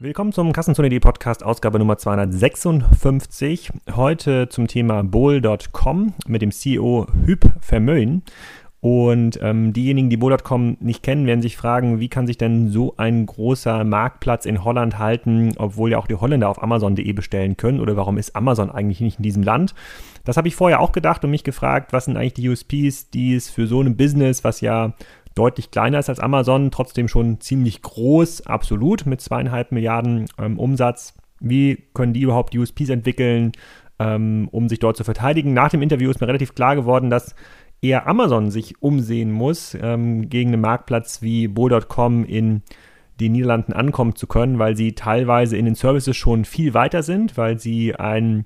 Willkommen zum Kassenzone.de Podcast, Ausgabe Nummer 256. Heute zum Thema Bowl.com mit dem CEO Hüb Vermöhn. Und ähm, diejenigen, die Bowl.com nicht kennen, werden sich fragen, wie kann sich denn so ein großer Marktplatz in Holland halten, obwohl ja auch die Holländer auf Amazon.de bestellen können? Oder warum ist Amazon eigentlich nicht in diesem Land? Das habe ich vorher auch gedacht und mich gefragt, was sind eigentlich die USPs, die es für so ein Business, was ja deutlich kleiner ist als Amazon, trotzdem schon ziemlich groß, absolut, mit zweieinhalb Milliarden ähm, Umsatz. Wie können die überhaupt USPs entwickeln, ähm, um sich dort zu verteidigen? Nach dem Interview ist mir relativ klar geworden, dass eher Amazon sich umsehen muss, ähm, gegen einen Marktplatz wie Bo.com in den Niederlanden ankommen zu können, weil sie teilweise in den Services schon viel weiter sind, weil sie ein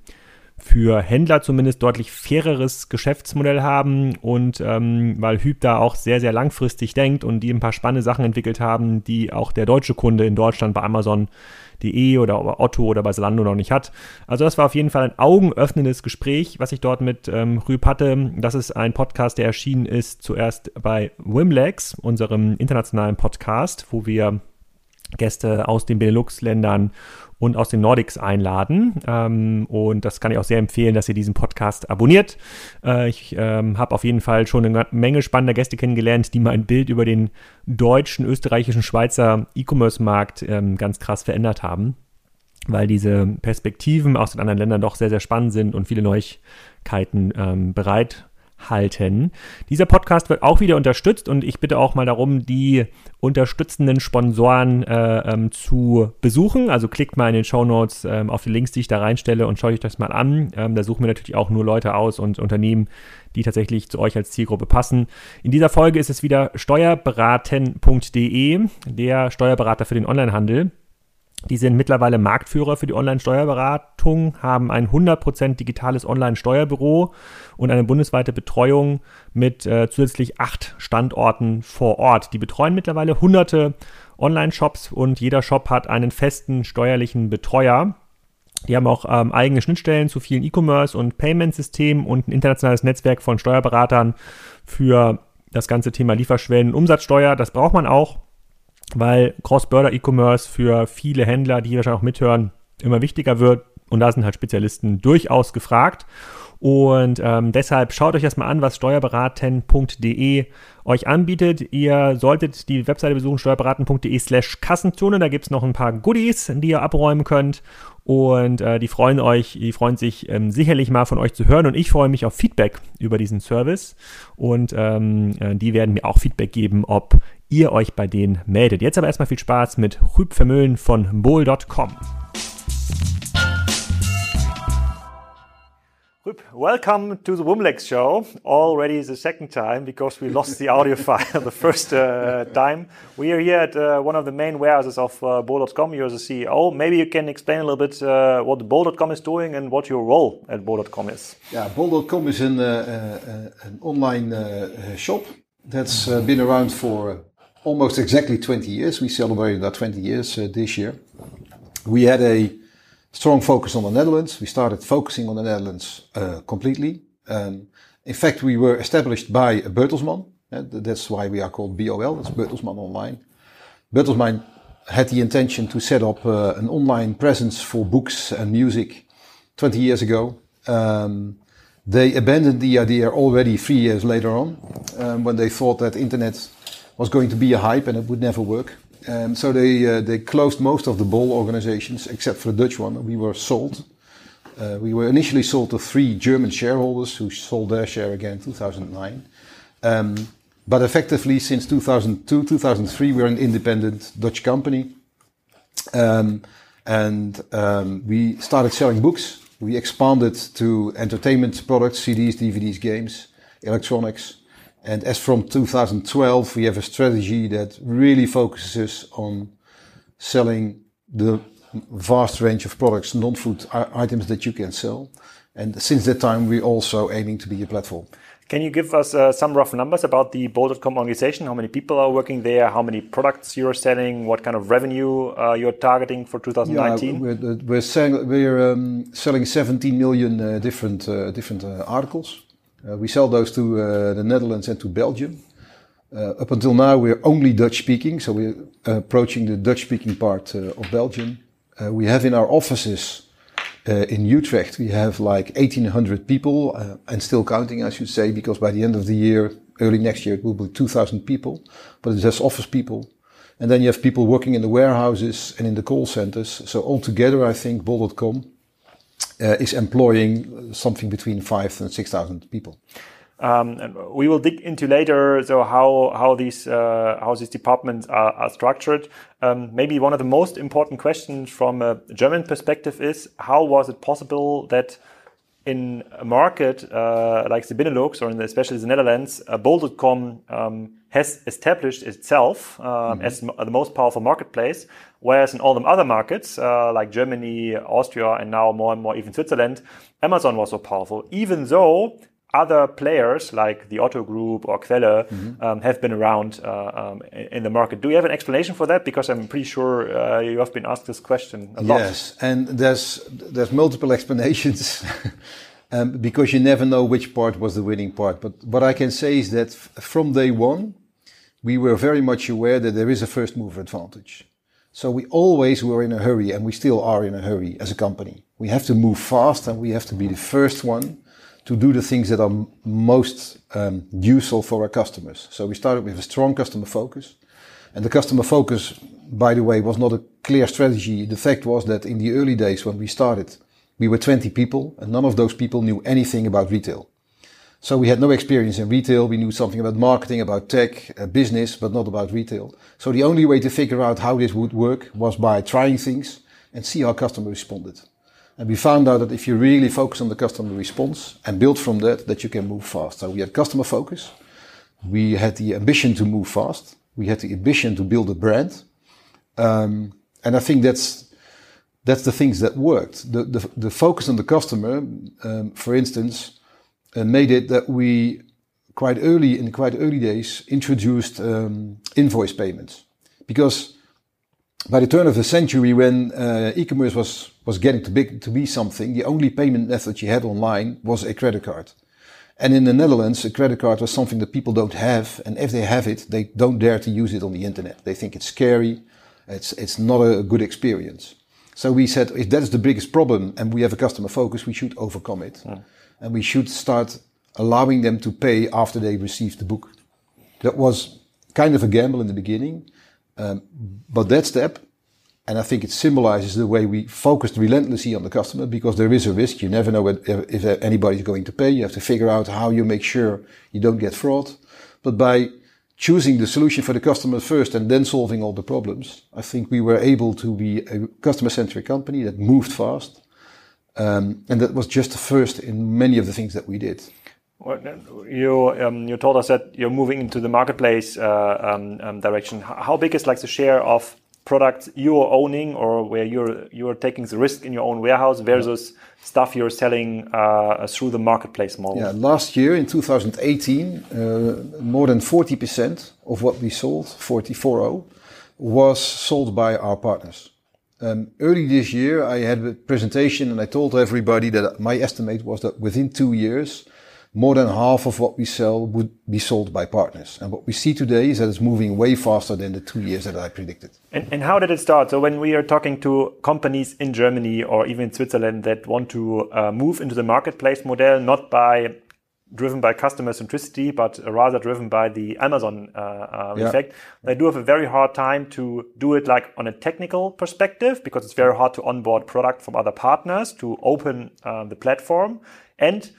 für Händler zumindest deutlich faireres Geschäftsmodell haben und ähm, weil Hüb da auch sehr, sehr langfristig denkt und die ein paar spannende Sachen entwickelt haben, die auch der deutsche Kunde in Deutschland bei Amazon.de oder Otto oder bei Zalando noch nicht hat. Also das war auf jeden Fall ein augenöffnendes Gespräch, was ich dort mit ähm, Rüb hatte. Das ist ein Podcast, der erschienen ist zuerst bei Wimlex, unserem internationalen Podcast, wo wir Gäste aus den Benelux-Ländern und aus den Nordics einladen. Ähm, und das kann ich auch sehr empfehlen, dass ihr diesen Podcast abonniert. Äh, ich ähm, habe auf jeden Fall schon eine Menge spannender Gäste kennengelernt, die mein Bild über den deutschen, österreichischen, Schweizer E-Commerce-Markt ähm, ganz krass verändert haben weil diese Perspektiven aus den anderen Ländern doch sehr, sehr spannend sind und viele Neuigkeiten ähm, bereit halten. Dieser Podcast wird auch wieder unterstützt und ich bitte auch mal darum, die unterstützenden Sponsoren äh, ähm, zu besuchen. Also klickt mal in den Show Notes ähm, auf die Links, die ich da reinstelle und schaut euch das mal an. Ähm, da suchen wir natürlich auch nur Leute aus und Unternehmen, die tatsächlich zu euch als Zielgruppe passen. In dieser Folge ist es wieder steuerberaten.de, der Steuerberater für den Onlinehandel. Die sind mittlerweile Marktführer für die Online-Steuerberatung, haben ein 100% digitales Online-Steuerbüro und eine bundesweite Betreuung mit äh, zusätzlich acht Standorten vor Ort. Die betreuen mittlerweile hunderte Online-Shops und jeder Shop hat einen festen steuerlichen Betreuer. Die haben auch ähm, eigene Schnittstellen zu vielen E-Commerce- und Payment-Systemen und ein internationales Netzwerk von Steuerberatern für das ganze Thema Lieferschwellen und Umsatzsteuer. Das braucht man auch weil Cross-Border-E-Commerce für viele Händler, die wahrscheinlich auch mithören, immer wichtiger wird. Und da sind halt Spezialisten durchaus gefragt. Und ähm, deshalb schaut euch das mal an, was steuerberaten.de euch anbietet. Ihr solltet die Webseite besuchen, steuerberaten.de slash Kassenzone. Da gibt es noch ein paar Goodies, die ihr abräumen könnt. Und äh, die freuen euch, die freuen sich ähm, sicherlich mal von euch zu hören. Und ich freue mich auf Feedback über diesen Service. Und ähm, äh, die werden mir auch Feedback geben, ob ihr euch bei denen meldet. Jetzt aber erstmal viel Spaß mit Rüb Vermöhlen von bowl.com. Rüb, welcome to the Wumlex show. Already the second time because we lost the audio file the first uh, time. We are here at uh, one of the main warehouses of uh, Bowl.com. You're the CEO. Maybe you can explain a little bit uh, what Bowl.com is doing and what your role at Bowl.com is. Yeah, Bowl.com is an, uh, uh, an online uh, shop that's been around for almost exactly 20 years. We celebrated our 20 years uh, this year. We had a strong focus on the Netherlands. We started focusing on the Netherlands uh, completely. Um, in fact, we were established by Bertelsmann. Uh, that's why we are called BOL. That's Bertelsmann Online. Bertelsmann had the intention to set up uh, an online presence for books and music 20 years ago. Um, they abandoned the idea already three years later on um, when they thought that internet was going to be a hype and it would never work. Um, so they uh, they closed most of the BOL organizations except for the Dutch one. We were sold. Uh, we were initially sold to three German shareholders who sold their share again in 2009. Um, but effectively, since 2002, 2003, we're an independent Dutch company. Um, and um, we started selling books. We expanded to entertainment products, CDs, DVDs, games, electronics. And as from 2012, we have a strategy that really focuses on selling the vast range of products, non-food items that you can sell. And since that time, we're also aiming to be a platform. Can you give us uh, some rough numbers about the Bol.com organization? How many people are working there? How many products you're selling? What kind of revenue uh, you're targeting for 2019? Yeah, we're, we're, selling, we're um, selling 17 million uh, different uh, different uh, articles. Uh, we sell those to uh, the Netherlands and to Belgium. Uh, up until now, we're only Dutch speaking, so we're approaching the Dutch speaking part of Belgium. We have in our offices in Utrecht, we have like 1800 people and still counting, I should say, because by the end of the year, early next year, it will be 2000 people, but it's just office people. And then you have people working in the warehouses and in the call centers. So altogether, I think Bol.com uh, is employing something between five and 6,000 people. Um, and we will dig into later so how how these uh, how these departments are, are structured. Um, maybe one of the most important questions from a German perspective is how was it possible that in a market uh, like the Benelux or in the, especially the Netherlands, uh, Bol.com um, has established itself mm -hmm. as the most powerful marketplace, whereas in all the other markets uh, like Germany, Austria, and now more and more even Switzerland, Amazon was so powerful, even though other players like the Otto Group or Quelle mm-hmm. um, have been around uh, um, in the market. Do you have an explanation for that? Because I'm pretty sure uh, you have been asked this question a lot. Yes, and there's there's multiple explanations. um, because you never know which part was the winning part. But what I can say is that f- from day one, we were very much aware that there is a first mover advantage. So we always were in a hurry, and we still are in a hurry as a company. We have to move fast, and we have to be the first one to do the things that are most um, useful for our customers. So we started with a strong customer focus. And the customer focus, by the way, was not a clear strategy. The fact was that in the early days when we started, we were 20 people and none of those people knew anything about retail. So we had no experience in retail. We knew something about marketing, about tech, uh, business, but not about retail. So the only way to figure out how this would work was by trying things and see how customers responded. And we found out that if you really focus on the customer response and build from that, that you can move fast. So we had customer focus. We had the ambition to move fast. We had the ambition to build a brand. Um, and I think that's, that's the things that worked. The, the, the focus on the customer, um, for instance, made it that we quite early, in quite early days, introduced um, invoice payments. Because by the turn of the century, when uh, e-commerce was was getting too big to be something, the only payment method you had online was a credit card. And in the Netherlands, a credit card was something that people don't have, and if they have it, they don't dare to use it on the internet. They think it's scary, it's it's not a good experience. So we said, if that is the biggest problem, and we have a customer focus, we should overcome it, yeah. And we should start allowing them to pay after they receive the book. That was kind of a gamble in the beginning um, but that step, and I think it symbolizes the way we focused relentlessly on the customer because there is a risk. You never know if, if anybody's going to pay. You have to figure out how you make sure you don't get fraud. But by choosing the solution for the customer first and then solving all the problems, I think we were able to be a customer centric company that moved fast. Um, and that was just the first in many of the things that we did. You um, you told us that you're moving into the marketplace uh, um, um, direction. How big is like the share of products you're owning, or where you're you're taking the risk in your own warehouse versus yeah. stuff you're selling uh, through the marketplace model? Yeah, last year in 2018, uh, more than 40% of what we sold, 440, was sold by our partners. Um, early this year, I had a presentation and I told everybody that my estimate was that within two years, more than half of what we sell would be sold by partners. And what we see today is that it's moving way faster than the two years that I predicted. And, and how did it start? So when we are talking to companies in Germany or even in Switzerland that want to uh, move into the marketplace model, not by driven by customer centricity, but rather driven by the Amazon uh, uh, yeah. effect. They do have a very hard time to do it like on a technical perspective because it's very hard to onboard product from other partners to open uh, the platform and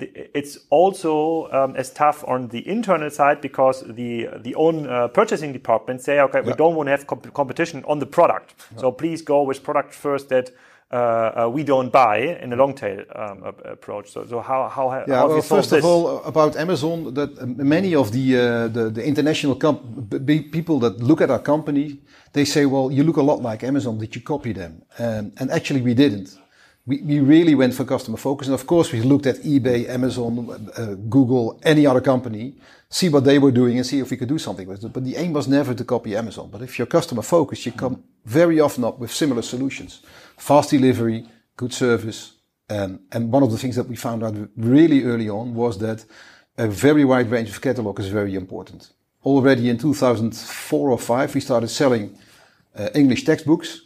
it's also um, as tough on the internal side because the the own uh, purchasing department say, okay, yeah. we don't want to have comp competition on the product, yeah. so please go with product first that. Uh, uh, we don't buy in a long tail um, approach. So, so how how, yeah, how well, first this? of all, about Amazon, that uh, many of the, uh, the the, international people that look at our company, they say, well, you look a lot like Amazon. Did you copy them? Um, and actually, we didn't we, we really went for customer focus. And of course, we looked at eBay, Amazon, uh, Google, any other company, see what they were doing and see if we could do something with it. But the aim was never to copy Amazon. But if you're customer focused, you come very often up with similar solutions. Fast delivery, good service. Um, and one of the things that we found out really early on was that a very wide range of catalog is very important. already in 2004 or 5, we started selling uh, English textbooks.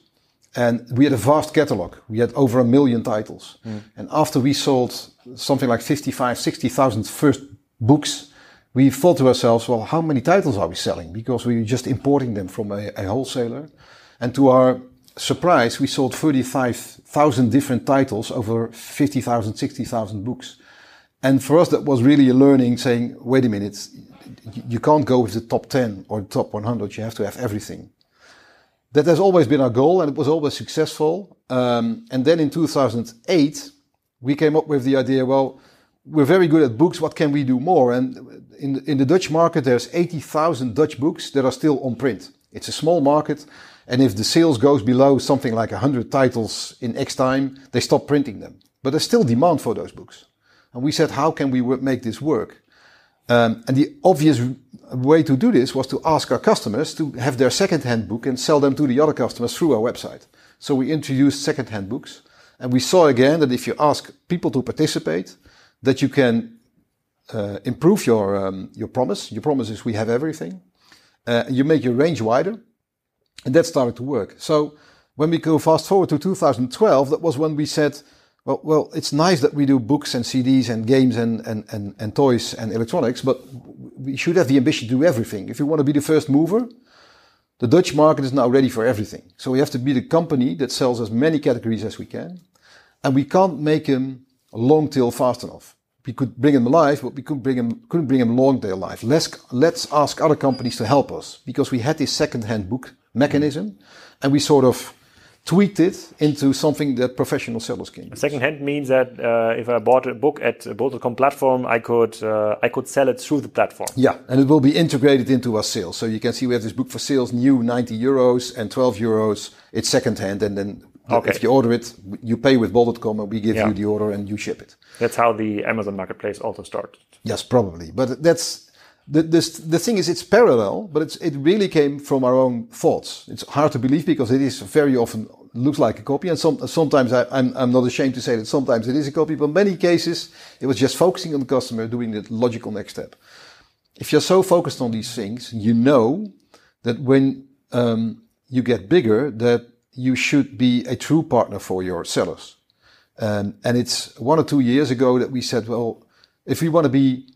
And we had a vast catalog. We had over a million titles. Mm. And after we sold something like 55, 60,000 first books, we thought to ourselves, well, how many titles are we selling? Because we were just importing them from a, a wholesaler. And to our surprise, we sold 35,000 different titles over 50,000, 60,000 books. And for us, that was really a learning saying, wait a minute, you can't go with the top 10 or the top 100. You have to have everything. That has always been our goal and it was always successful. Um, and then in 2008, we came up with the idea, well, we're very good at books. What can we do more? And in, in the Dutch market, there's 80,000 Dutch books that are still on print. It's a small market. And if the sales goes below something like 100 titles in X time, they stop printing them. But there's still demand for those books. And we said, how can we make this work? Um, and the obvious way to do this was to ask our customers to have their second-hand book and sell them to the other customers through our website. So we introduced second-hand books, and we saw again that if you ask people to participate, that you can uh, improve your um, your promise. Your promise is we have everything. Uh, you make your range wider, and that started to work. So when we go fast forward to 2012, that was when we said well, well, it's nice that we do books and CDs and games and, and, and, and toys and electronics, but we should have the ambition to do everything. If you want to be the first mover, the Dutch market is now ready for everything. So we have to be the company that sells as many categories as we can. And we can't make them long tail fast enough. We could bring them alive, but we couldn't bring them, couldn't bring them long tail alive. Let's, let's ask other companies to help us because we had this second hand book mechanism and we sort of tweaked it into something that professional sellers can. Use. Second hand means that uh, if I bought a book at a Bol.com platform, I could uh, I could sell it through the platform. Yeah, and it will be integrated into our sales. So you can see we have this book for sales, new 90 euros and 12 euros. It's second hand, and then okay. if you order it, you pay with Bol.com, and we give yeah. you the order and you ship it. That's how the Amazon Marketplace also started. Yes, probably, but that's the, this, the thing is, it's parallel, but it's, it really came from our own thoughts. It's hard to believe because it is very often looks like a copy. And some, sometimes I, am I'm, I'm not ashamed to say that sometimes it is a copy, but in many cases it was just focusing on the customer, doing the logical next step. If you're so focused on these things, you know that when um, you get bigger, that you should be a true partner for your sellers. Um, and it's one or two years ago that we said, well, if we want to be,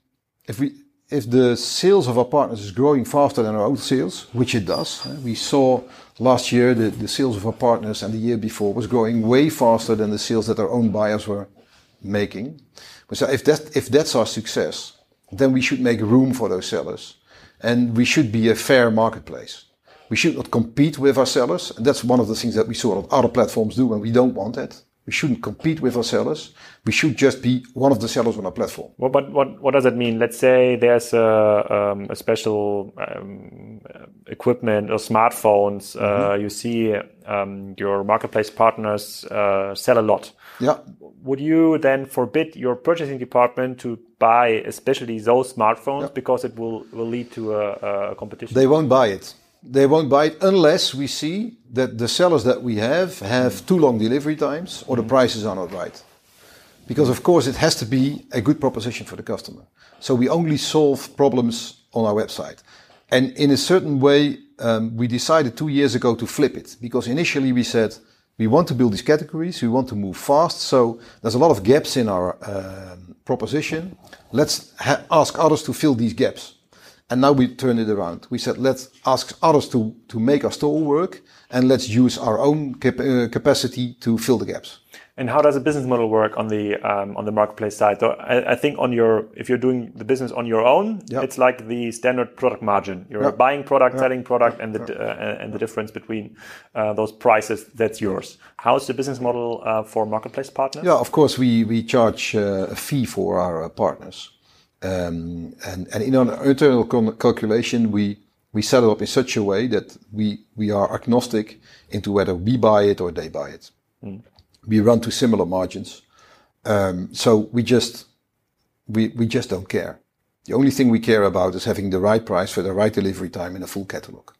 if we, if the sales of our partners is growing faster than our own sales, which it does, eh, we saw last year the, the sales of our partners and the year before was growing way faster than the sales that our own buyers were making. So if that if that's our success, then we should make room for those sellers, and we should be a fair marketplace. We should not compete with our sellers, and that's one of the things that we saw other platforms do, and we don't want that. We shouldn't compete with our sellers. We should just be one of the sellers on our platform. Well, but what what does that mean? Let's say there's a, um, a special um, equipment or smartphones. Uh, mm-hmm. Uh, you see um, your marketplace partners uh, sell a lot. Yeah. Would you then forbid your purchasing department to buy especially those smartphones yeah. because it will will lead to a, a competition? They won't buy it they won't buy it unless we see that the sellers that we have have too long delivery times or the prices are not right. Because of course it has to be a good proposition for the customer. So we only solve problems on our website. And in a certain way, um, we decided two years ago to flip it because initially we said we want to build these categories, we want to move fast. So there's a lot of gaps in our um, proposition. Let's ask others to fill these gaps. And now we turn it around. We said, let's ask others to, to make our store work and let's use our own cap uh, capacity to fill the gaps. And how does the business model work on the um, on the marketplace side? So I, I, think on your if you're doing the business on your own, yep. it's like the standard product margin. You're yep. buying product, yep. selling product, and the uh, and the difference between uh, those prices that's yours. How's the business model uh, for marketplace partners? Yeah, of course we we charge uh, a fee for our uh, partners. Um, and, and in our internal calculation, we, we set it up in such a way that we, we are agnostic into whether we buy it or they buy it. Mm. We run to similar margins. Um, so we just, we, we just don't care. The only thing we care about is having the right price for the right delivery time in a full catalog.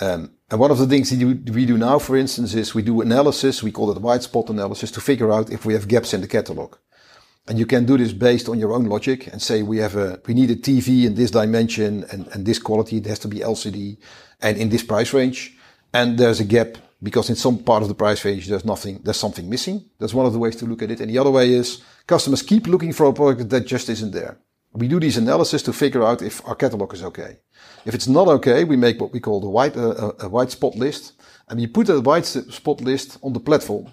Um, and one of the things that we do now, for instance, is we do analysis. We call it white spot analysis to figure out if we have gaps in the catalog. And you can do this based on your own logic and say we have a we need a TV in this dimension and, and this quality. It has to be LCD and in this price range. And there's a gap because in some part of the price range there's nothing there's something missing. That's one of the ways to look at it. And the other way is customers keep looking for a product that just isn't there. We do these analysis to figure out if our catalog is okay. If it's not okay, we make what we call the white uh, a white spot list, and we put a white spot list on the platform.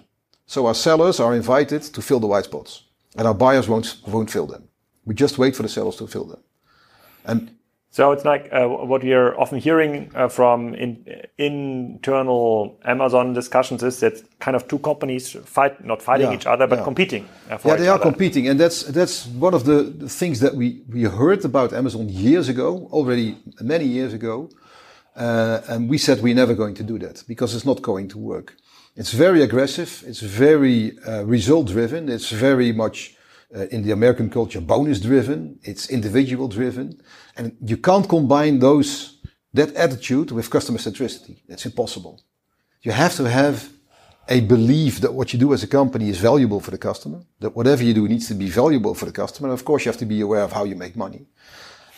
So our sellers are invited to fill the white spots and our buyers won't won't fill them. We just wait for the sellers to fill them. And so it's like uh, what we are often hearing uh, from in, internal Amazon discussions is that kind of two companies fight, not fighting yeah, each other, but yeah. competing. Uh, yeah, they are other. competing, and that's that's one of the, the, things that we we heard about Amazon years ago, already many years ago, uh, and we said we're never going to do that because it's not going to work. It's very aggressive. It's very uh, result driven. It's very much uh, in the American culture bonus driven. It's individual driven, and you can't combine those that attitude with customer centricity. That's impossible. You have to have a belief that what you do as a company is valuable for the customer. That whatever you do needs to be valuable for the customer. And of course, you have to be aware of how you make money.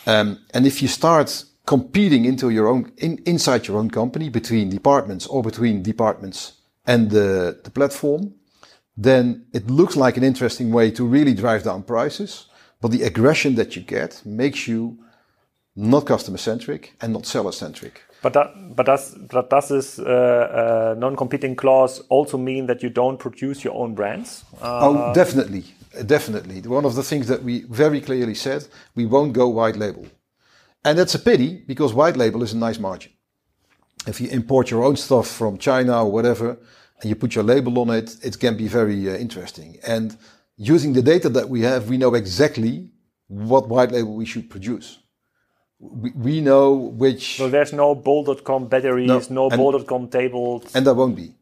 Um, and if you start competing into your own in, inside your own company between departments or between departments and the, the platform, then it looks like an interesting way to really drive down prices. But the aggression that you get makes you not customer centric and not seller centric. But that, but does but does this uh, uh, non-competing clause also mean that you don't produce your own brands? Uh, oh, definitely, definitely. One of the things that we very clearly said, we won't go white label, and that's a pity because white label is a nice margin if you import your own stuff from China or whatever, and you put your label on it, it can be very uh, interesting. And using the data that we have, we know exactly what white label we should produce. We, we know which. So there's no bol.com batteries, no, no bol.com tables. And there won't be.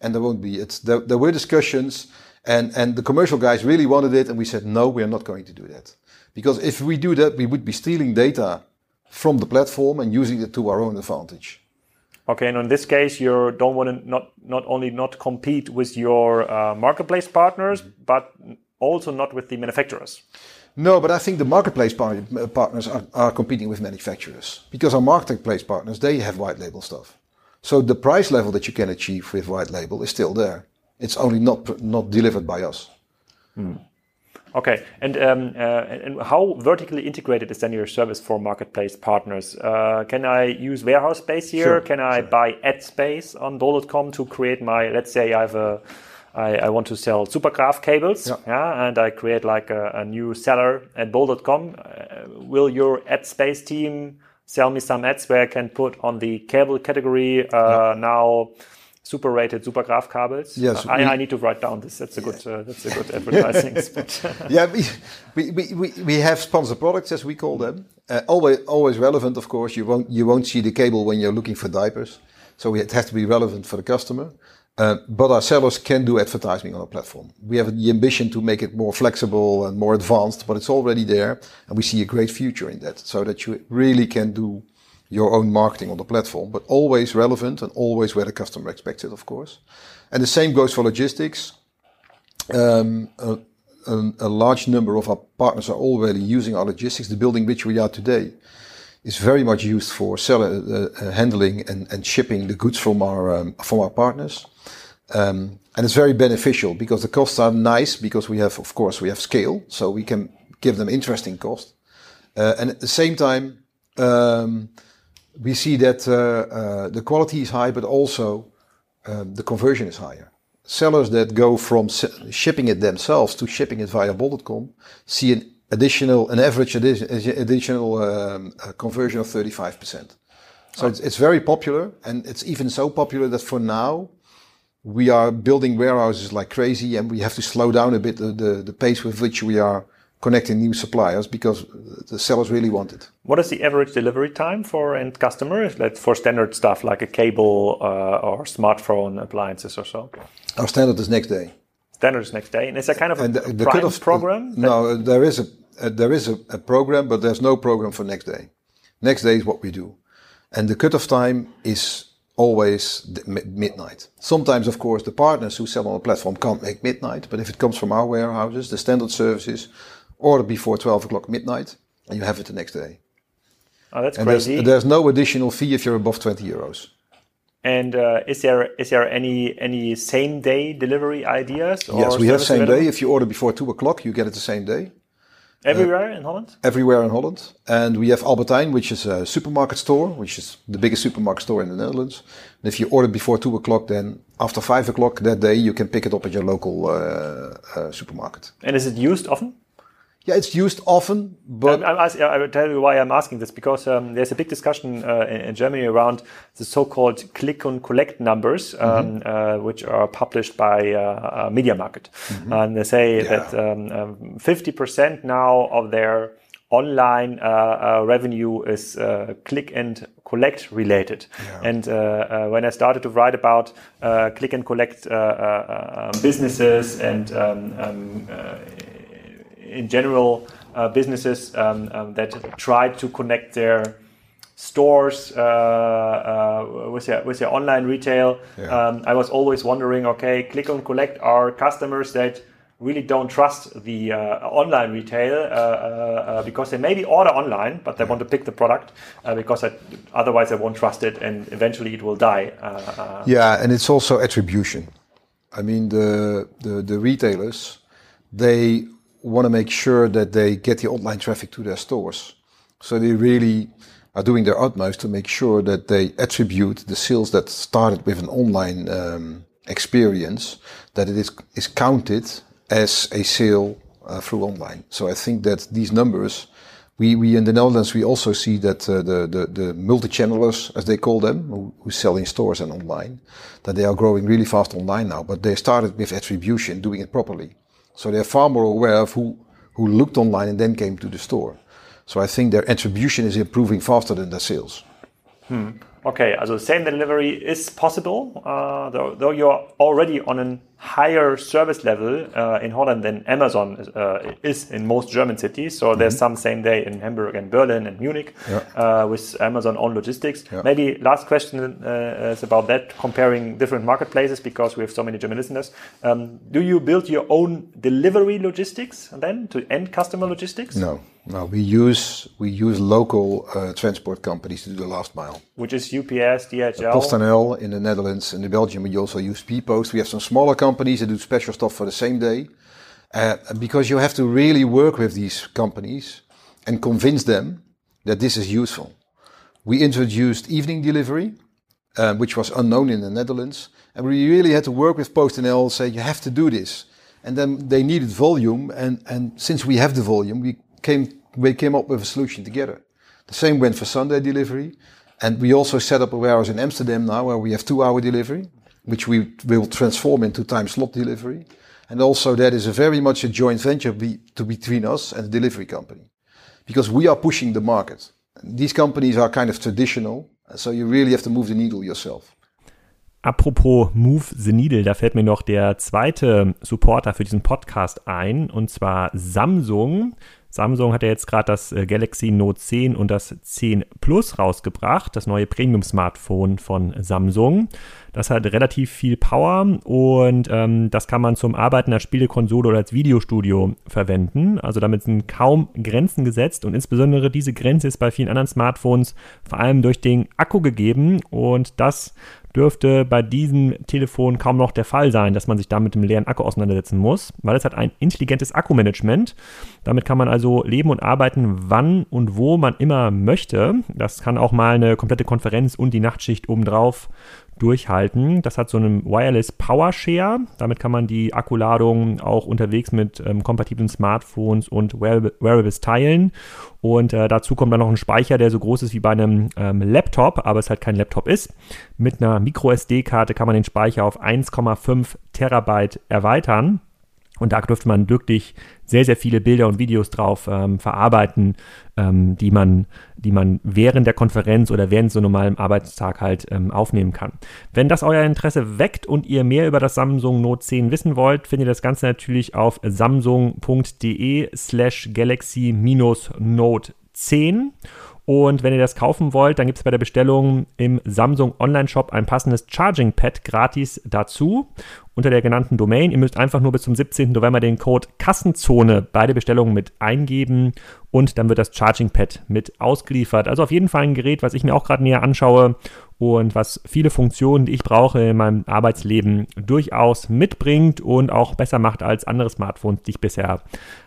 And there won't be. It's there, there were discussions, and, and the commercial guys really wanted it, and we said, no, we are not going to do that. Because if we do that, we would be stealing data from the platform and using it to our own advantage. Okay, and in this case, you don't want to not not only not compete with your uh, marketplace partners, mm-hmm. but also not with the manufacturers. No, but I think the marketplace par partners are, are competing with manufacturers because our marketplace partners they have white label stuff. So the price level that you can achieve with white label is still there. It's only not not delivered by us. Hmm. Okay, and, um, uh, and how vertically integrated is then your service for marketplace partners? Uh, can I use warehouse space here? Sure, can I sure. buy ad space on bol.com to create my? Let's say I have a, I, I want to sell supergraph cables, yeah, yeah and I create like a, a new seller at bol.com. Uh, will your ad space team sell me some ads where I can put on the cable category uh, yeah. now? Super rated Supergraph cables. Yes, uh, we, I, I, need to write down this. That's a good. Uh, that's a good advertising spot. yeah, we, we, we, we have sponsor products as we call them. Uh, always always relevant, of course. You won't you won't see the cable when you're looking for diapers, so it has to be relevant for the customer. Uh, but our sellers can do advertising on our platform. We have the ambition to make it more flexible and more advanced, but it's already there, and we see a great future in that, so that you really can do your own marketing on the platform, but always relevant and always where the customer expects it, of course. And the same goes for logistics. Um, a, a, a, large number of our partners are already using our logistics. The building which we are today is very much used for seller, uh, uh, handling and, and shipping the goods from our um, from our partners. Um, and it's very beneficial because the costs are nice because we have, of course, we have scale, so we can give them interesting cost. Uh, and at the same time, um, we see that uh, uh, the quality is high, but also um, the conversion is higher. Sellers that go from shipping it themselves to shipping it via bol.com see an additional, an average additional um, uh, conversion of 35%. So oh. it's, it's very popular, and it's even so popular that for now we are building warehouses like crazy, and we have to slow down a bit the, the, the pace with which we are connecting new suppliers because the sellers really want it. What is the average delivery time for end customers? Like for standard stuff like a cable uh, or smartphone appliances or so? Our standard is next day. Standard is next day, and is that kind of a, the, the prime program? No, there is a, a there is a, a, program, but there's no program for next day. Next day is what we do, and the cutoff time is always midnight. Sometimes, of course, the partners who sell on the platform can't make midnight, but if it comes from our warehouses, the standard service order before 12 o'clock midnight and you have it the next day. Oh, that's and crazy. There's, there's, no additional fee if you're above 20 euros. And uh, is there is there any any same day delivery ideas? yes, we have same available? day. If you order before two o'clock, you get it the same day. Everywhere uh, in Holland? Everywhere in Holland. And we have Albert Heijn, which is a supermarket store, which is the biggest supermarket store in the Netherlands. And if you order before two o'clock, then after five o'clock that day, you can pick it up at your local uh, uh supermarket. And is it used often? Yeah, it's used often, but I'm, I'm I will tell you why I'm asking this because um, there's a big discussion uh, in, in, Germany around the so-called click and collect numbers, um, mm -hmm. uh, which are published by uh, uh Media Markt, mm -hmm. and they say yeah. that 50% um, um now of their online uh, uh, revenue is click and collect related. Yeah. And when I started to write about click and collect businesses and um, um in general uh, businesses um, um, that try to connect their stores uh, uh, with their with their online retail. Yeah. Um, I was always wondering, okay, click on collect are customers that really don't trust the uh, online retail uh, uh, because they maybe order online, but they want to pick the product because otherwise they won't trust it, and eventually it will die. yeah, and it's also attribution. I mean, the the, the retailers they want to make sure that they get the online traffic to their stores. So they really are doing their utmost to make sure that they attribute the sales that started with an online um, experience, that it is, is counted as a sale uh, through online. So I think that these numbers, we, we in the Netherlands, we also see that uh, the, the, the multi-channelers, as they call them, who, who sell in stores and online, that they are growing really fast online now, but they started with attribution, doing it properly. So they're far more aware of who, who looked online and then came to the store. So I think their attribution is improving faster than their sales. Hmm. Okay, also same delivery is possible, uh, though, though, you're already on a higher service level uh, in Holland than Amazon is, uh, is, in most German cities. So mm -hmm. there's some same day in Hamburg and Berlin and Munich yeah. Uh, with Amazon own logistics. Yeah. Maybe last question uh, is about that, comparing different marketplaces because we have so many German listeners. Um, do you build your own delivery logistics then to end customer logistics? No. No, we use we use local uh, transport companies to do the last mile. Which is UPS, DHL. PostNL in the Netherlands and in Belgium. We also use bpost. We have some smaller companies that do special stuff for the same day, uh, because you have to really work with these companies and convince them that this is useful. We introduced evening delivery, uh, which was unknown in the Netherlands, and we really had to work with PostNL. Say you have to do this, and then they needed volume, and and since we have the volume, we came we came up with a solution together. The same went for Sunday delivery, and we also set up a warehouse in Amsterdam now where we have two-hour delivery, which we will transform into time slot delivery. And also that is a very much a joint venture be, to between us and the delivery company, because we are pushing the market. These companies are kind of traditional, so you really have to move the needle yourself. Apropos Move the Needle, da fällt mir noch der zweite Supporter für diesen Podcast ein, und zwar Samsung. Samsung hat ja jetzt gerade das äh, Galaxy Note 10 und das 10 Plus rausgebracht, das neue Premium-Smartphone von Samsung. Das hat relativ viel Power und ähm, das kann man zum Arbeiten als Spielekonsole oder als Videostudio verwenden. Also damit sind kaum Grenzen gesetzt und insbesondere diese Grenze ist bei vielen anderen Smartphones vor allem durch den Akku gegeben und das dürfte bei diesem Telefon kaum noch der Fall sein, dass man sich da mit dem leeren Akku auseinandersetzen muss, weil es hat ein intelligentes Akkumanagement. Damit kann man also leben und arbeiten, wann und wo man immer möchte. Das kann auch mal eine komplette Konferenz und die Nachtschicht obendrauf durchhalten. Das hat so einen Wireless Power Share. Damit kann man die Akkuladung auch unterwegs mit ähm, kompatiblen Smartphones und Wearables teilen. Und äh, dazu kommt dann noch ein Speicher, der so groß ist wie bei einem ähm, Laptop, aber es halt kein Laptop ist. Mit einer MicroSD-Karte kann man den Speicher auf 1,5 Terabyte erweitern. Und da dürfte man wirklich sehr, sehr viele Bilder und Videos drauf ähm, verarbeiten, ähm, die, man, die man während der Konferenz oder während so normalem Arbeitstag halt ähm, aufnehmen kann. Wenn das euer Interesse weckt und ihr mehr über das Samsung Note 10 wissen wollt, findet ihr das Ganze natürlich auf samsung.de slash galaxy-note 10 Und wenn ihr das kaufen wollt, dann gibt es bei der Bestellung im Samsung Online-Shop ein passendes Charging Pad gratis dazu unter der genannten Domain. Ihr müsst einfach nur bis zum 17. November den Code Kassenzone bei der Bestellung mit eingeben und dann wird das Charging Pad mit ausgeliefert. Also auf jeden Fall ein Gerät, was ich mir auch gerade näher anschaue und was viele Funktionen, die ich brauche in meinem Arbeitsleben durchaus mitbringt und auch besser macht als andere Smartphones, die ich bisher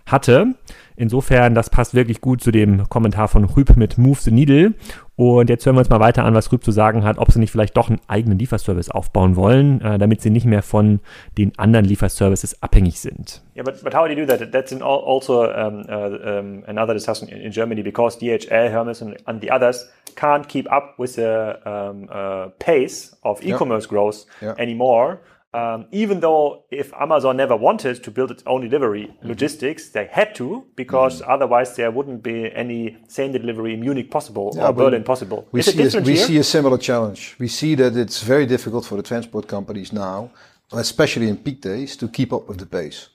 hatte. Insofern, das passt wirklich gut zu dem Kommentar von Rüb mit Move the Needle. Und jetzt hören wir uns mal weiter an, was Rüb zu sagen hat, ob sie nicht vielleicht doch einen eigenen Lieferservice aufbauen wollen, äh, damit sie nicht mehr von den anderen Lieferservices abhängig sind. Yeah, but, but how do you do that? That's also um, uh, um, another discussion in, in, Germany because DHL, Hermes, and, and, the others can't keep up with the um, uh, pace of e-commerce yeah. growth yeah. anymore. Um, even though if Amazon never wanted to build its own delivery mm-hmm. logistics, they had to because mm-hmm. otherwise there wouldn't be any same delivery in Munich possible yeah, or Berlin possible. We, see a, we see a similar challenge. We see that it's very difficult for the transport companies now, especially in peak days, to keep up with the pace.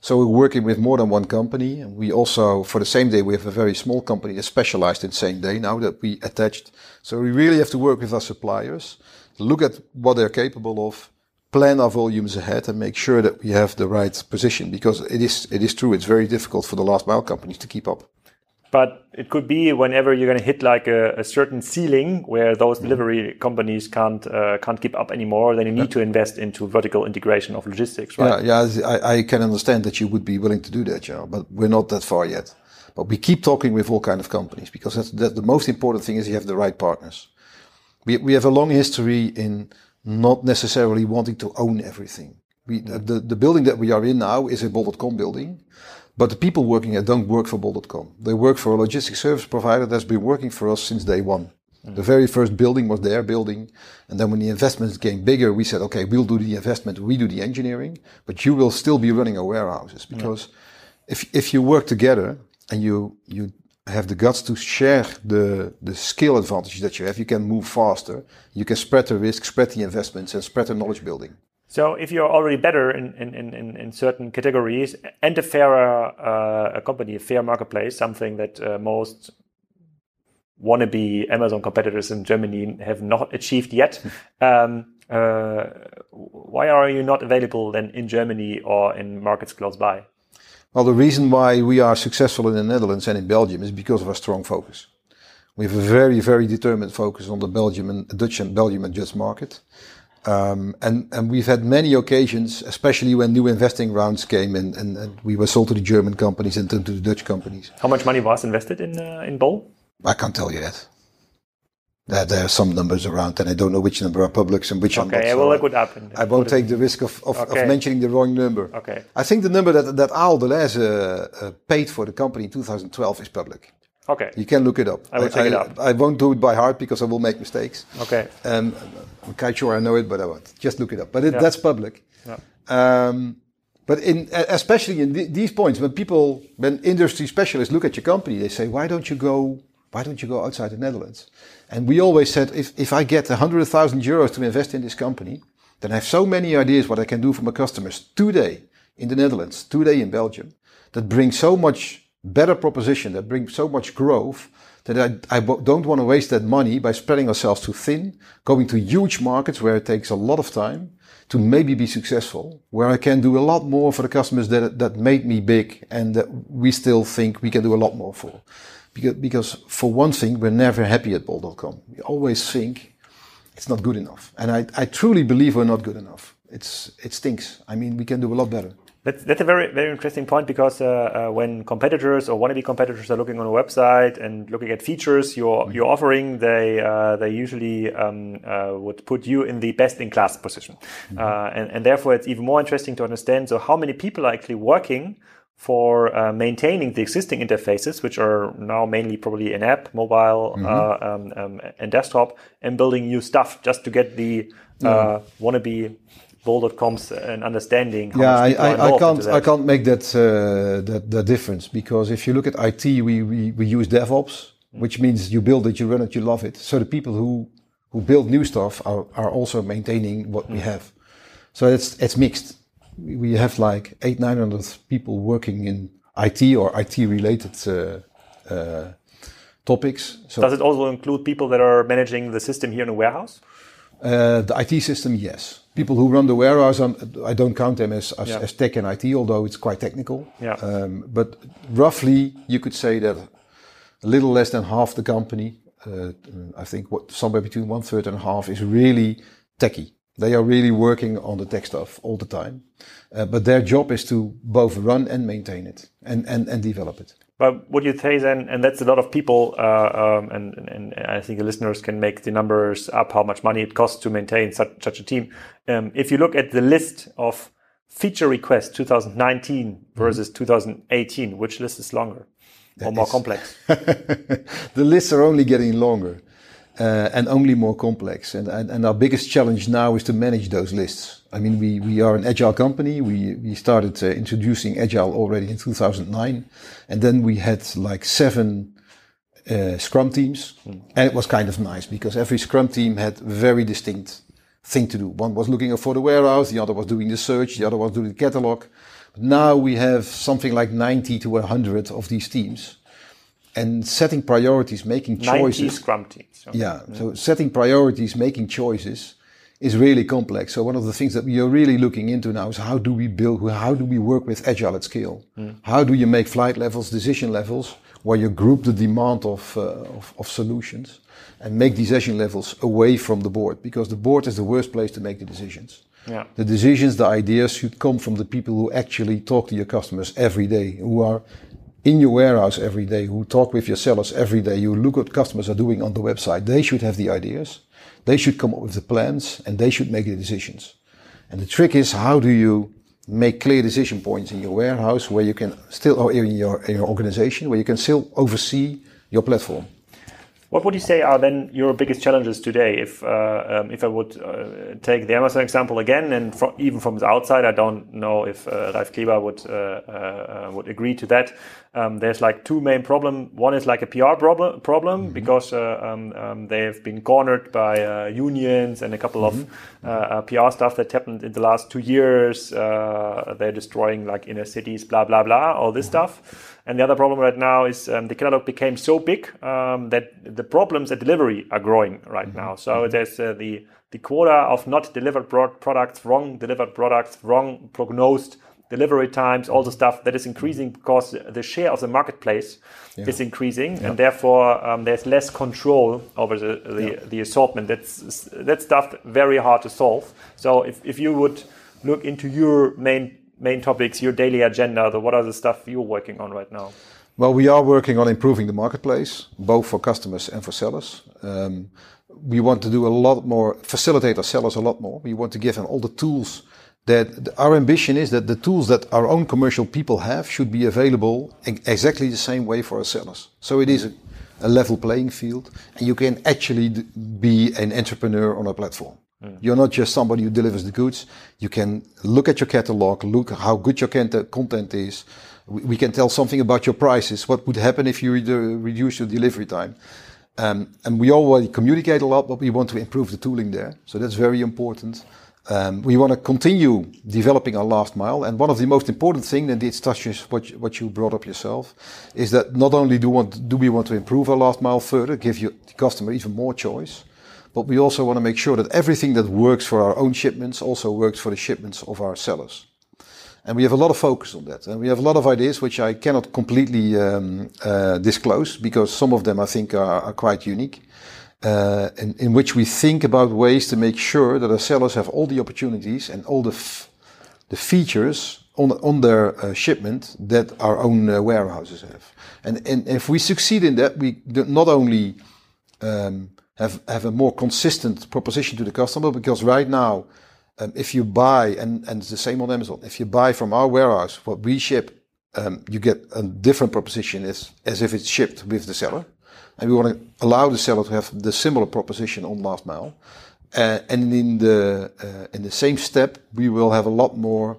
So we're working with more than one company. And we also, for the same day, we have a very small company that's specialized in same day now that we attached. So we really have to work with our suppliers, look at what they're capable of, plan our volumes ahead and make sure that we have the right position because it is it is true it's very difficult for the last mile companies to keep up but it could be whenever you're going to hit like a, a certain ceiling where those mm-hmm. delivery companies can't uh, can't keep up anymore then you need yeah. to invest into vertical integration of logistics right yeah yeah I, I can understand that you would be willing to do that yeah but we're not that far yet but we keep talking with all kind of companies because that's, that's the most important thing is you have the right partners we, we have a long history in not necessarily wanting to own everything. We, hmm. the, the building that we are in now is a Bol.com building, but the people working here don't work for Bol.com. They work for a logistics service provider that's been working for us since day one. Hmm. The very first building was their building. And then when the investments became bigger, we said, okay, we'll do the investment, we do the engineering, but you will still be running our warehouses hmm. because yeah. if, if you work together and you, you have the guts to share the, the skill advantage that you have, you can move faster. You can spread the risk, spread the investments, and spread the knowledge building. So if you're already better in, in, in, in certain categories and a fairer uh, a company, a fair marketplace, something that uh, most wannabe Amazon competitors in Germany have not achieved yet, um, uh, why are you not available then in Germany or in markets close by? Well, the reason why we are successful in the Netherlands and in Belgium is because of our strong focus. We have a very, very determined focus on the Belgium and Dutch and Belgium and Dutch market. Um, and, and we've had many occasions, especially when new investing rounds came and, and, and we were sold to the German companies and to the Dutch companies. How much money was invested in, uh, in Bol? I can't tell you that. There, there are some numbers around, and I don't know which number are public and which okay, are not. Okay, so look it up. I won't take the risk of, of, okay. of, mentioning the wrong number. Okay. I think the number that, that Ahold Delhaize uh, uh, paid for the company in 2012 is public. Okay. You can look it up. I will take I, it up. I won't do it by heart because I will make mistakes. Okay. Um, I'm quite sure I know it, but I won't. Just look it up. But it, yeah. that's public. Yeah. Um, but in especially in th these points, when people, when industry specialists look at your company, they say, "Why don't you go? Why don't you go outside the Netherlands?" And we always said, if, if I get 100,000 euros to invest in this company, then I have so many ideas what I can do for my customers today in the Netherlands, today in Belgium, that bring so much better proposition, that bring so much growth, that I, I don't want to waste that money by spreading ourselves too thin, going to huge markets where it takes a lot of time to maybe be successful, where I can do a lot more for the customers that, that made me big and that we still think we can do a lot more for. Because, because for one thing, we're never happy at bol.com. We always think it's not good enough. And I, I truly believe we're not good enough. It's, it stinks. I mean, we can do a lot better. That's, that's a very very interesting point because uh, uh, when competitors or wannabe competitors are looking on a website and looking at features you're mm-hmm. you're offering, they uh, they usually um, uh, would put you in the best in class position, mm-hmm. Uh, and and therefore it's even more interesting to understand. So how many people are actually working for uh, maintaining the existing interfaces, which are now mainly probably an app, mobile, mm-hmm. uh, um, um, and desktop, and building new stuff just to get the uh, wannabe bol.coms and understanding. yeah, I, I, I, can't I can't make that, uh, that that difference because if you look at IT, we we, we use DevOps, mm. which means you build it, you run it, you love it. So the people who who build new stuff are, are also maintaining what mm. we have. So it's it's mixed we have like eight, nine hundred people working in IT or IT related uh, uh, topics. So Does it also include people that are managing the system here in the warehouse? Uh, the IT system, yes. People who run the warehouse, I don't count them as, as, yeah. as, tech and IT, although it's quite technical. Yeah. Um, but roughly, you could say that a little less than half the company, uh, I think what somewhere between one third and a half, is really techie. They are really working on the tech stuff all the time. Uh, but their job is to both run and maintain it and, and, and develop it. But would you say then, and that's a lot of people, uh, um, and, and, I think the listeners can make the numbers up how much money it costs to maintain such, such a team. Um, if you look at the list of feature requests 2019 mm-hmm. versus mm -hmm. 2018, which list is longer that or more is... complex? the lists are only getting longer uh, and only more complex. And, and, and, our biggest challenge now is to manage those lists. I mean, we, we are an agile company. We, we started uh, introducing agile already in 2009. And then we had like seven uh, scrum teams. Mm. And it was kind of nice because every scrum team had very distinct thing to do. One was looking for the warehouse. The other was doing the search. The other was doing the catalog. But now we have something like 90 to 100 of these teams and setting priorities, making choices. Scrum teams. Okay. Yeah, yeah, so setting priorities, making choices is really complex. So one of the things that we are really looking into now is how do we build, how do we work with agile at scale? Mm. How do you make flight levels, decision levels, where you group the demand of, uh, of, of solutions and make decision levels away from the board because the board is the worst place to make the decisions. Yeah. The decisions, the ideas should come from the people who actually talk to your customers every day, who are in your warehouse every day, who talk with your sellers every day, you look what customers are doing on the website, they should have the ideas. They should come up with the plans and they should make the decisions. And the trick is how do you make clear decision points in your warehouse where you can still, or in your, in your organization, where you can still oversee your platform. What would you say are then your biggest challenges today? If uh, um, if I would uh, take the Amazon example again, and even from the outside, I don't know if uh, Ralf Kleber would uh, uh, would agree to that. Um, there's like two main problem. One is like a PR problem problem mm -hmm. because uh, um, um, they have been cornered by unions and a couple mm -hmm. of PR stuff that happened in the last two years. they're destroying like inner cities, blah blah blah, all this mm -hmm. stuff. And the other problem right now is um, the catalog became so big um, that the problems at delivery are growing right mm-hmm. now. So mm-hmm. there's uh, the the quota of not delivered products, wrong delivered products, wrong prognosed delivery times, all the stuff that is increasing because the share of the marketplace yeah. is increasing, yeah. and therefore um, there's less control over the the, yeah. the, assortment. That's that stuff very hard to solve. So if if you would look into your main main topics, your daily agenda? The, what are the stuff you're working on right now? Well, we are working on improving the marketplace, both for customers and for sellers. Um, we want to do a lot more, facilitate our sellers a lot more. We want to give them all the tools that our ambition is that the tools that our own commercial people have should be available in exactly the same way for our sellers. So it is a, a level playing field and you can actually be an entrepreneur on a platform. Mm. You're not just somebody who delivers the goods. You can look at your catalog, look how good your content is. We can tell something about your prices. What would happen if you reduce your delivery time? Um, and we already communicate a lot, but we want to improve the tooling there. So that's very important. Um, we want to continue developing our last mile. And one of the most important things, and it touches what, what you brought up yourself, is that not only do, want, do we want to improve our last mile further, give you the customer even more choice, but we also want to make sure that everything that works for our own shipments also works for the shipments of our sellers. And we have a lot of focus on that. And we have a lot of ideas which I cannot completely um, uh, disclose because some of them I think are, are quite unique. Uh, in, in, which we think about ways to make sure that our sellers have all the opportunities and all the, the features on, on their uh, shipment that our own uh, warehouses have. And, and if we succeed in that, we not only um, have have a more consistent proposition to the customer because right now um, if you buy and and it's the same on Amazon if you buy from our warehouse what we ship um, you get a different proposition as as if it's shipped with the seller. And we want to allow the seller to have the similar proposition on last mile. Uh, and in the uh, in the same step we will have a lot more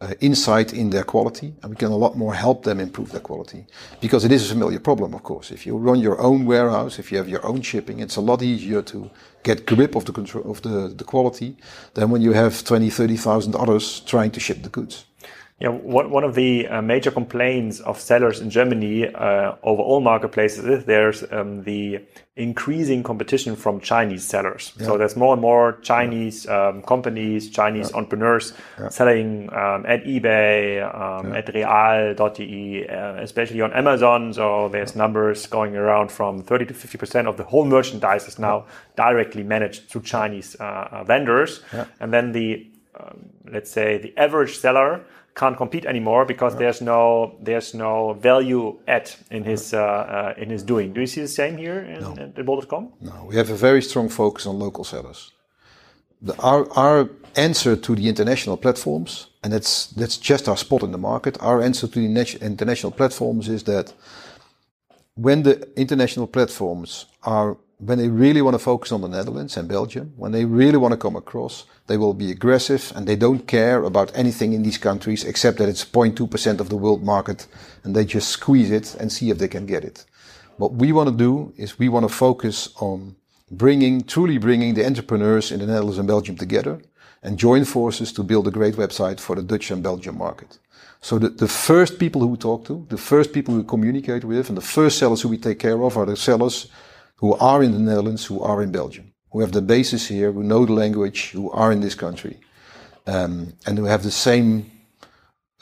uh, insight in their quality and we can a lot more help them improve their quality. Because it is a familiar problem of course. If you run your own warehouse if you have your own shipping it's a lot easier to get grip of the control of the, the quality than when you have 20 30,000 others trying to ship the goods Yeah, one, one of the uh, major complaints of sellers in Germany uh, over all marketplaces is there's um, the increasing competition from Chinese sellers. Yeah. So there's more and more Chinese um, companies, Chinese yeah. entrepreneurs yeah. selling um, at eBay, um, at real.de, uh, especially on Amazon. So there's numbers going around from 30 to 50% of the whole merchandise is now directly managed through Chinese uh, uh, vendors. And then the, um, let's say, the average seller can't compete anymore because there's no there's no value add in his uh, uh, in his doing. Do you see the same here in, no. at Bol.com? No, we have a very strong focus on local sellers. The, our our answer to the international platforms, and that's that's just our spot in the market. Our answer to the international platforms is that when the international platforms are when they really want to focus on the Netherlands and Belgium, when they really want to come across, they will be aggressive and they don't care about anything in these countries except that it's 0.2% of the world market and they just squeeze it and see if they can get it. What we want to do is we want to focus on bringing, truly bringing the entrepreneurs in the Netherlands and Belgium together and join forces to build a great website for the Dutch and Belgian market. So the, the first people who we talk to, the first people we communicate with, and the first sellers who we take care of are the sellers who are in the Netherlands, who are in Belgium, who have the basis here, who know the language, who are in this country, um, and who have the same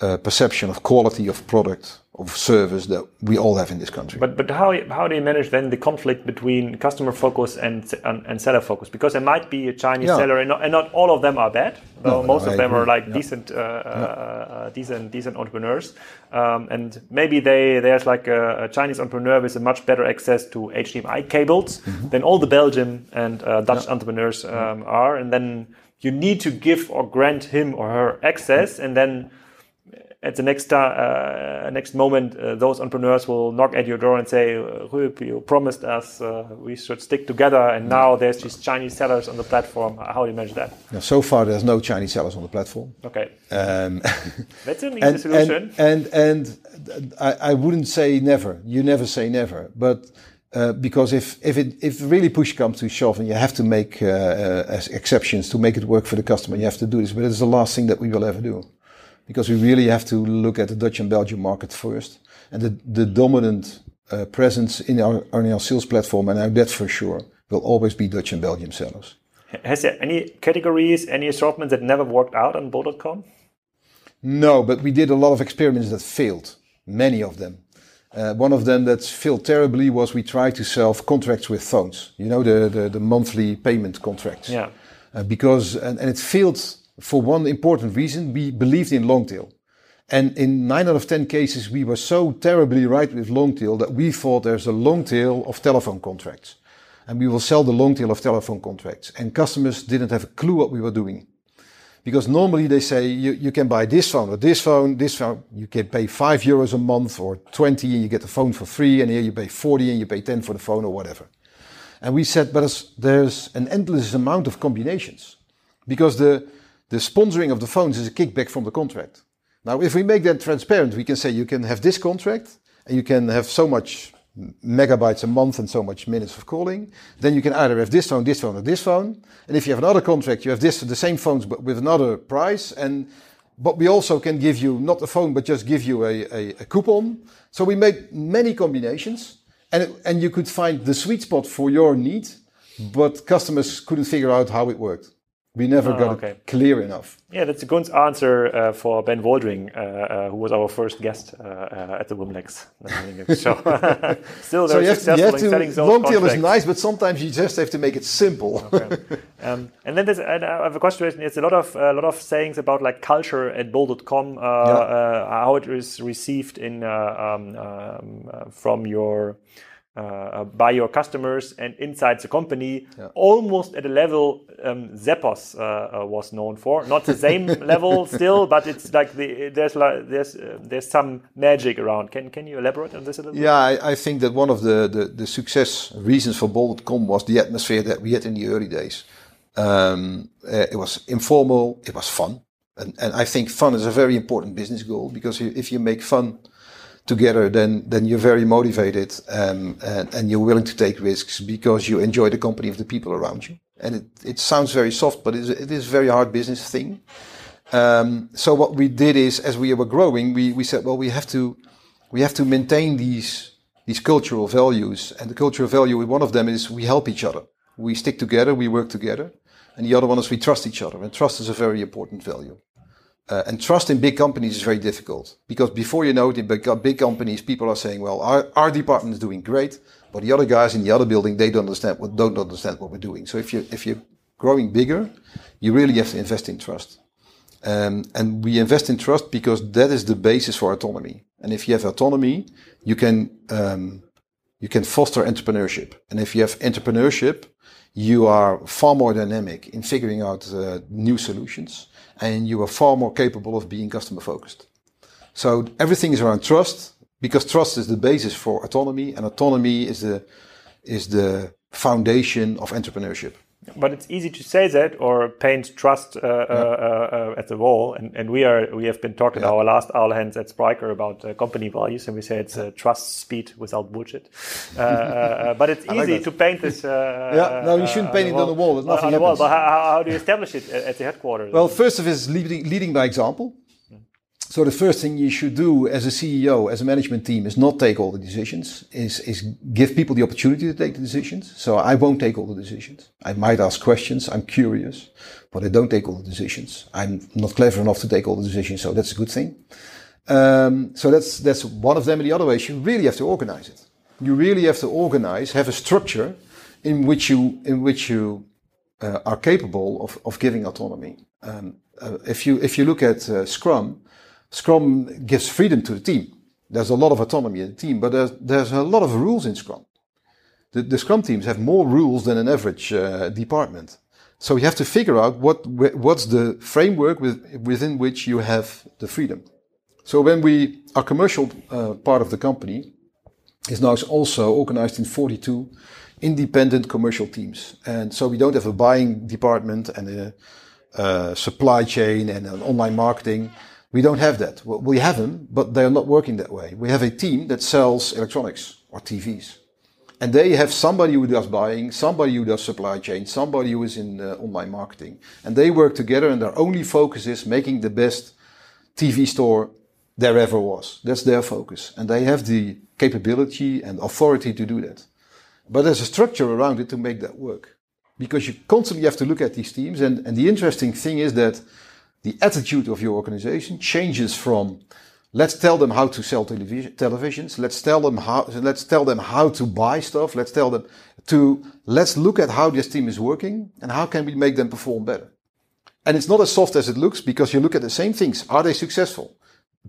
uh, perception of quality of product of service that we all have in this country. But but how how do you manage then the conflict between customer focus and and, and seller focus? Because there might be a Chinese yeah. seller, and not, and not, all of them are bad. No, most no, of them are like yeah. decent, uh, yeah. uh, decent, decent entrepreneurs. Um, and maybe they there's like a, a, Chinese entrepreneur with a much better access to HDMI cables mm -hmm. than all the Belgian and uh, Dutch entrepreneurs um, are. And then you need to give or grant him or her access, and then at the next uh, next moment, uh, those entrepreneurs will knock at your door and say, "Huub, you promised us uh, we should stick together, and now there's these Chinese sellers on the platform." How do you manage that? Now, so far, there's no Chinese sellers on the platform. Okay, um, that's an easy and, solution. And and, and I, I, wouldn't say never. You never say never, but. Uh, because if if it if really push comes to shove and you have to make uh, uh, exceptions to make it work for the customer, you have to do this. But it's the last thing that we will ever do because we really have to look at the Dutch and Belgian market first. And the, the dominant uh, presence in our, in our sales platform, and that's for sure, will always be Dutch and Belgian sellers. Has there any categories, any assortments that never worked out on Bol.com? No, but we did a lot of experiments that failed, many of them. Uh, one of them that failed terribly was we tried to sell contracts with phones, you know, the, the, the monthly payment contracts. Yeah. Uh, because, and, and it failed for one important reason, we believed in long tail. And in nine out of 10 cases, we were so terribly right with long tail that we thought there's a long tail of telephone contracts. And we will sell the long tail of telephone contracts. And customers didn't have a clue what we were doing. Because normally they say you, you can buy this phone or this phone, this phone, you can pay five euros a month or 20 and you get the phone for free. And here you pay 40 and you pay 10 for the phone or whatever. And we said, but there's an endless amount of combinations because the, the sponsoring of the phones is a kickback from the contract. Now, if we make that transparent, we can say you can have this contract and you can have so much megabytes a month and so much minutes of calling. Then you can either have this phone, this phone, or this phone. And if you have another contract, you have this, the same phones, but with another price. And, but we also can give you not the phone, but just give you a, a, a coupon. So we made many combinations and, it, and you could find the sweet spot for your need, but customers couldn't figure out how it worked. We never oh, got okay. it clear enough. Yeah, that's a good answer uh, for Ben Waldring, uh, uh, who was our first guest uh, uh, at the Wimlex show. Still, so you have, you have to, long tail is nice, but sometimes you just have to make it simple. Okay. Um, and then there's, I have a question. It's a lot of a lot of sayings about like culture at Bol.com, uh, yeah. how it is received in um, um, from your uh, by your customers and inside the company, yeah. almost at a level um, Zappos uh, uh, was known for. Not the same level still, but it's like the, there's like, there's uh, there's some magic around. Can can you elaborate on this a little? Yeah, I, I, think that one of the, the, the success reasons for Bol.com was the atmosphere that we had in the early days. Um, uh, it was informal, it was fun, and and I think fun is a very important business goal because if you make fun together, then then you're very motivated um, and, and you're willing to take risks because you enjoy the company of the people around you. And it, it sounds very soft, but it is, it is a very hard business thing. Um, so what we did is, as we were growing, we, we said, well, we have to we have to maintain these these cultural values, and the cultural value one of them is we help each other, we stick together, we work together, and the other one is we trust each other, and trust is a very important value. Uh, and trust in big companies is very difficult because before you know it, in big, companies, people are saying, "Well, our, our department is doing great, but the other guys in the other building they don't understand what don't understand what we're doing." So if you if you're growing bigger, you really have to invest in trust. Um, and we invest in trust because that is the basis for autonomy. And if you have autonomy, you can um, you can foster entrepreneurship. And if you have entrepreneurship, you are far more dynamic in figuring out uh, new solutions, and you are far more capable of being customer focused. So everything is around trust because trust is the basis for autonomy, and autonomy is the is the foundation of entrepreneurship but it's easy to say that or paint trust uh, uh, yeah. uh, at the wall. And, and, we are we have been talking yeah. our last All Hands at Spryker about uh, company values, and we say it's uh, trust, speed without bullshit. Uh, but it's easy like to paint this. yeah, no, you shouldn't paint it on the wall. There's nothing on the wall. But how, how, do you establish it at the headquarters? Well, first of all, is leading, leading by example. So the first thing you should do as a CEO, as a management team, is not take all the decisions. Is is give people the opportunity to take the decisions. So I won't take all the decisions. I might ask questions. I'm curious, but I don't take all the decisions. I'm not clever enough to take all the decisions. So that's a good thing. Um, so that's that's one of them. And the other way is you really have to organize it. You really have to organize, have a structure in which you in which you uh, are capable of of giving autonomy. Um, uh, if you if you look at uh, Scrum Scrum gives freedom to the team. There's a lot of autonomy in the team, but there's, there's a lot of rules in Scrum. The, the Scrum teams have more rules than an average uh, department. So you have to figure out what what's the framework with, within which you have the freedom. So when we, our commercial uh, part of the company is now also organized in 42 independent commercial teams. And so we don't have a buying department and a, a supply chain and an online marketing. We don't have that. Well, we have them, but they are not working that way. We have a team that sells electronics or TVs. And they have somebody who does buying, somebody who does supply chain, somebody who is in uh, online marketing. And they work together and their only focus is making the best TV store there ever was. That's their focus. And they have the capability and authority to do that. But there's a structure around it to make that work. Because you constantly have to look at these teams. And, and the interesting thing is that the attitude of your organization changes from let's tell them how to sell television, televisions let's tell them how let's tell them how to buy stuff let's tell them to let's look at how this team is working and how can we make them perform better and it's not as soft as it looks because you look at the same things are they successful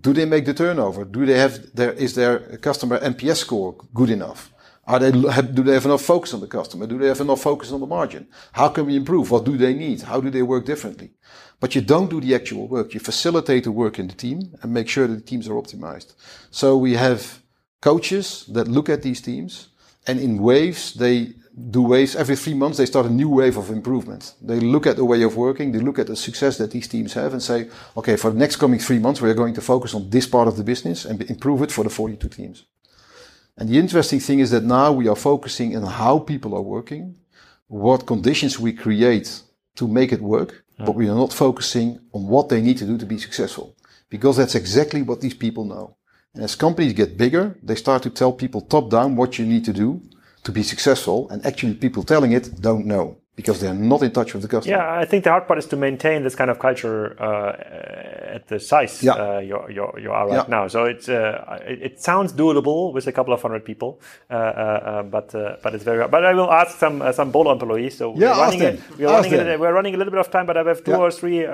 do they make the turnover do they have their is their customer nps score good enough are they, do they have enough focus on the customer? Do they have enough focus on the margin? How can we improve? What do they need? How do they work differently? But you don't do the actual work. You facilitate the work in the team and make sure that the teams are optimized. So we have coaches that look at these teams and in waves, they do waves every three months. They start a new wave of improvement. They look at the way of working. They look at the success that these teams have and say, okay, for the next coming three months, we are going to focus on this part of the business and improve it for the 42 teams. And the interesting thing is that now we are focusing on how people are working, what conditions we create to make it work, but we are not focusing on what they need to do to be successful. Because that's exactly what these people know. And as companies get bigger, they start to tell people top down what you need to do to be successful. And actually people telling it don't know because they're not in touch with the customer. Yeah, I think the hard part is to maintain this kind of culture uh, at the size yeah. uh, you're, you're, you are right yeah. now. So it's uh, it, it, sounds doable with a couple of hundred people, uh, uh, uh, but but it's very. But I will ask some some Bolo employees. So yeah, we're running, a, we're, running a, we're running a little bit of time, but I have two yeah. or three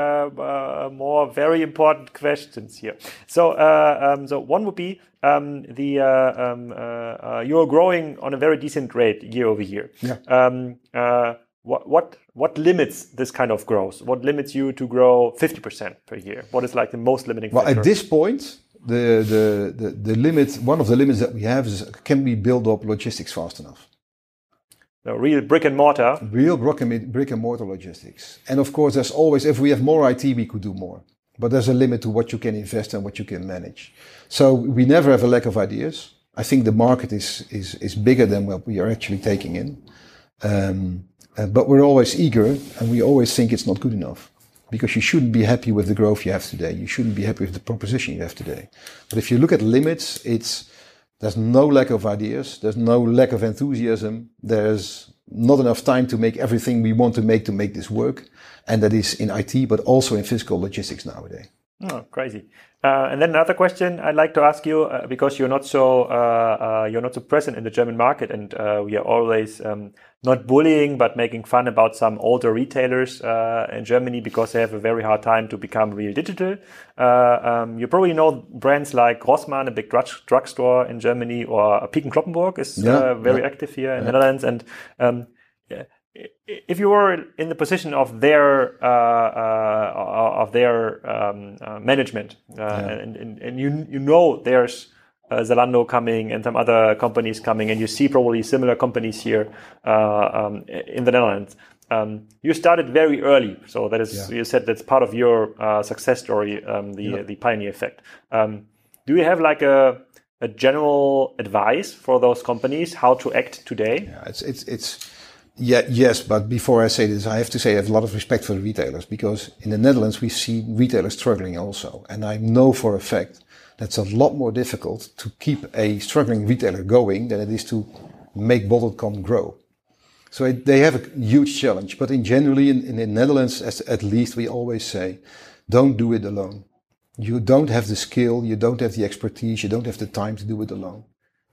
more very important questions here. So um, so one would be um, the uh, um, uh, uh, you're growing on a very decent rate year over year. Yeah. Um, what what what limits this kind of growth? What limits you to grow 50% per year? What is like the most limiting factor? well, at this point, the, the, the, the limit, one of the limits that we have is can we build up logistics fast enough? The real brick and mortar. Real brick and, brick and mortar logistics. And of course, there's always, if we have more IT, we could do more. But there's a limit to what you can invest and what you can manage. So we never have a lack of ideas. I think the market is, is, is bigger than what we are actually taking in. Um, uh, but we're always eager and we always think it's not good enough. because you shouldn't be happy with the growth you have today. You shouldn't be happy with the proposition you have today. But if you look at limits, it's there's no lack of ideas. There's no lack of enthusiasm. There's not enough time to make everything we want to make to make this work. And that is in IT, but also in physical logistics nowadays. Oh, crazy! Uh, and then another question I'd like to ask you uh, because you're not so uh, uh you're not so present in the German market, and uh, we are always um, not bullying but making fun about some older retailers uh, in Germany because they have a very hard time to become real digital. Um, you probably know brands like Rossmann, a big drug drugstore in Germany, or Peek & Cloppenburg is yeah, very yeah. active here in yeah. the Netherlands, and um, if you were in the position of their uh, uh, of their um, uh, management, uh, and, and, and, you you know there's uh, Zalando coming and some other companies coming, and you see probably similar companies here uh, um, in the Netherlands. Um, you started very early, so that is yeah. you said that's part of your success story, um, the yeah. the pioneer effect. Um, do you have like a a general advice for those companies how to act today? Yeah, it's it's it's yeah, yes, but before I say this, I have to say I have a lot of respect for the retailers because in the Netherlands we see retailers struggling also. And I know for a fact that's a lot more difficult to keep a struggling retailer going than it is to make bol.com grow. So it, they have a huge challenge. But in generally in, in the Netherlands, as, at least we always say, don't do it alone. You don't have the skill, you don't have the expertise, you don't have the time to do it alone.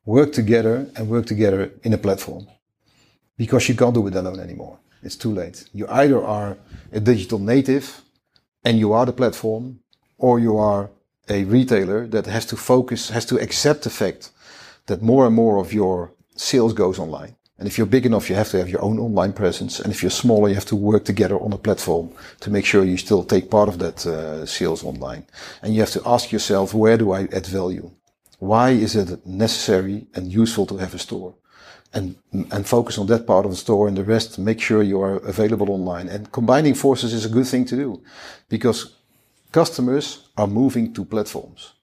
Work together and work together in a platform because you can't do it alone anymore. It's too late. You either are a digital native and you are the platform, or you are a retailer that has to focus, has to accept the fact that more and more of your sales goes online. And if you're big enough, you have to have your own online presence. And if you're smaller, you have to work together on a platform to make sure you still take part of that uh, sales online. And you have to ask yourself, where do I add value? Why is it necessary and useful to have a store? and and focus on that part of the store and the rest make sure you are available online and combining forces is a good thing to do because customers are moving to platforms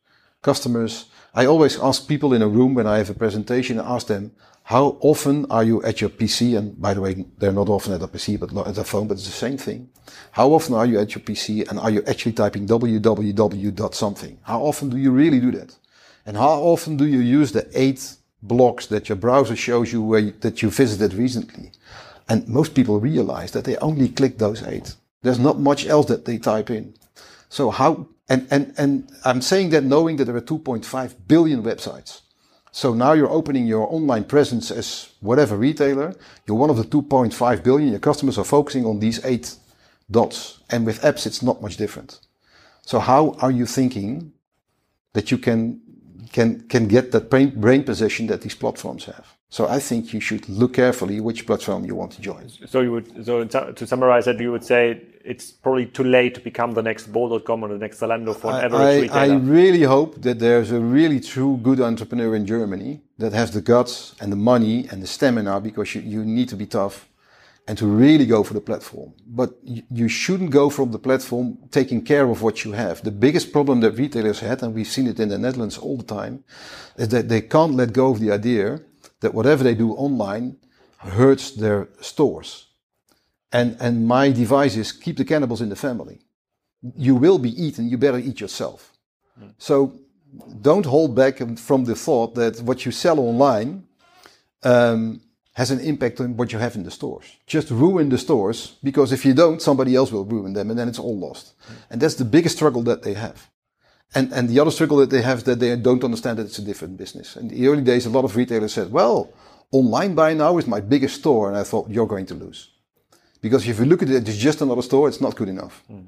customers i always ask people in a room when i have a presentation I ask them how often are you at your pc and by the way they're not often at a pc but at a phone but it's the same thing how often are you at your pc and are you actually typing www something how often do you really do that and how often do you use the eight blocks that your browser shows you where you, that you visited recently. And most people realize that they only click those eight. There's not much else that they type in. So how, and, and, and I'm saying that knowing that there are 2.5 billion websites. So now you're opening your online presence as whatever retailer. You're one of the 2.5 billion. Your customers are focusing on these eight dots. And with apps, it's not much different. So how are you thinking that you can can can get that brain, brain position that these platforms have. So I think you should look carefully which platform you want to join. So you would so to summarize that you would say it's probably too late to become the next bol.com or the next Zalando for an average I, retailer. I really hope that there's a really true good entrepreneur in Germany that has the guts and the money and the stamina because you, you need to be tough and to really go for the platform. But you shouldn't go from the platform taking care of what you have. The biggest problem that retailers had, and we've seen it in the Netherlands all the time, is that they can't let go of the idea that whatever they do online hurts their stores. And, and my device is keep the cannibals in the family. You will be eaten, you better eat yourself. Mm. So don't hold back from the thought that what you sell online, um, has an impact on what you have in the stores. Just ruin the stores because if you don't, somebody else will ruin them and then it's all lost. Mm. And that's the biggest struggle that they have. And, and the other struggle that they have is that they don't understand that it's a different business. In the early days, a lot of retailers said, well, online buy now is my biggest store. And I thought, you're going to lose. Because if you look at it, it's just another store. It's not good enough. Mm.